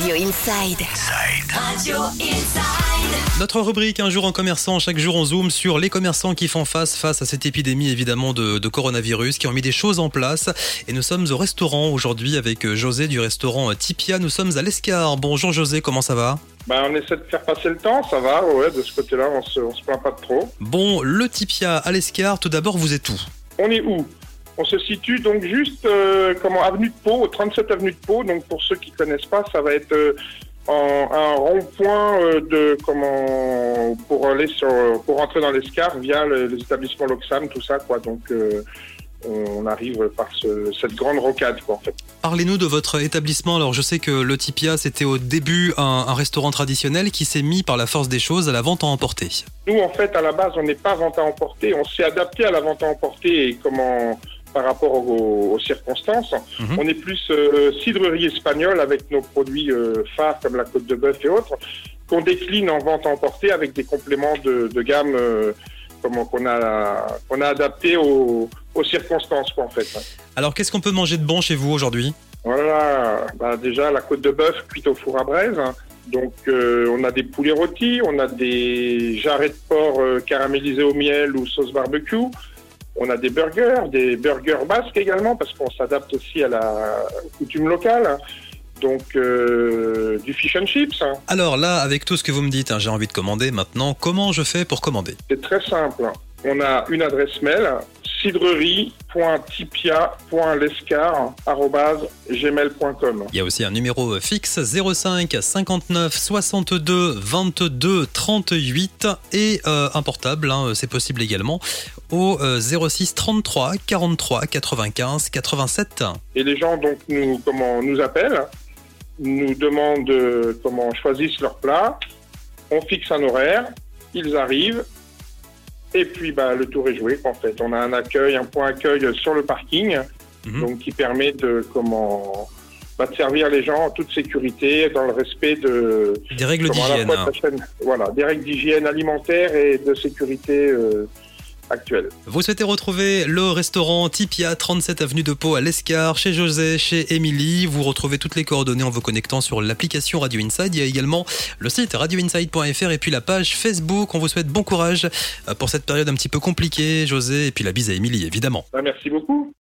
Radio Inside. Radio Inside. Notre rubrique Un jour en commerçant, chaque jour on zoome sur les commerçants qui font face face à cette épidémie évidemment de, de coronavirus, qui ont mis des choses en place. Et nous sommes au restaurant aujourd'hui avec José du restaurant Tipia. Nous sommes à l'Escar. Bonjour José, comment ça va? Ben, on essaie de faire passer le temps, ça va, ouais, de ce côté-là, on se, on se plaint pas de trop. Bon, le Tipia à l'Escar, tout d'abord vous êtes où? On est où? On se situe donc juste, euh, comment, avenue de Pau, au 37 avenue de Pau, donc pour ceux qui connaissent pas, ça va être euh, en, un rond-point euh, de, comment, pour aller sur, pour rentrer dans l'Escar via le- les établissements Loxam, tout ça, quoi, donc euh, on arrive par ce- cette grande rocade, quoi, en fait. Parlez-nous de votre établissement. Alors, je sais que le Tipia, c'était au début un, un restaurant traditionnel qui s'est mis par la force des choses à la vente à emporter. Nous, en fait, à la base, on n'est pas vente à emporter. On s'est adapté à la vente à emporter et comment par rapport aux, aux circonstances. Mhm. On est plus euh, cidrerie espagnole avec nos produits euh, phares comme la côte de bœuf et autres, qu'on décline en vente à emporter avec des compléments de, de gamme euh, comment qu'on a qu'on a adapté aux, aux circonstances, quoi, en fait. Alors, qu'est-ce qu'on peut manger de bon chez vous aujourd'hui? Voilà, bah, déjà la côte de bœuf cuite au four à braise. Donc euh, on a des poulets rôtis, on a des jarrets de porc euh, caramélisés au miel ou sauce barbecue. On a des burgers, des burgers basques également parce qu'on s'adapte aussi à la coutume locale. Donc euh, du fish and chips, hein. Alors là, avec tout ce que vous me dites, hein, j'ai envie de commander maintenant. Comment je fais pour commander? C'est très simple. On a une adresse mail cidrerie.tipia.lescar@gmail.com. Il y a aussi un numéro fixe 05 59 62 22 38 et euh, un portable, hein, c'est possible également, au euh, 06 33 43 95 87. Et les gens donc nous comment nous appellent, nous demandent euh, comment choisissent leur plat, on fixe un horaire, ils arrivent et puis bah le tour est joué en fait. On a un accueil, un point accueil sur le parking, Mhm. donc qui permet de comment bah, de servir les gens en toute sécurité, dans le respect de Des règles d'hygiène. voilà, des règles d'hygiène alimentaire et de sécurité euh, actuelle. Vous souhaitez retrouver le restaurant Tipia, 37 avenue de Pau à l'Escar, chez José, chez Émilie. Vous retrouvez toutes les coordonnées en vous connectant sur l'application Radio Inside. Il y a également le site radioinside.fr et puis la page Facebook. On vous souhaite bon courage euh, pour cette période un petit peu compliquée, José, et puis la bise à Émilie, évidemment. Bah, merci beaucoup.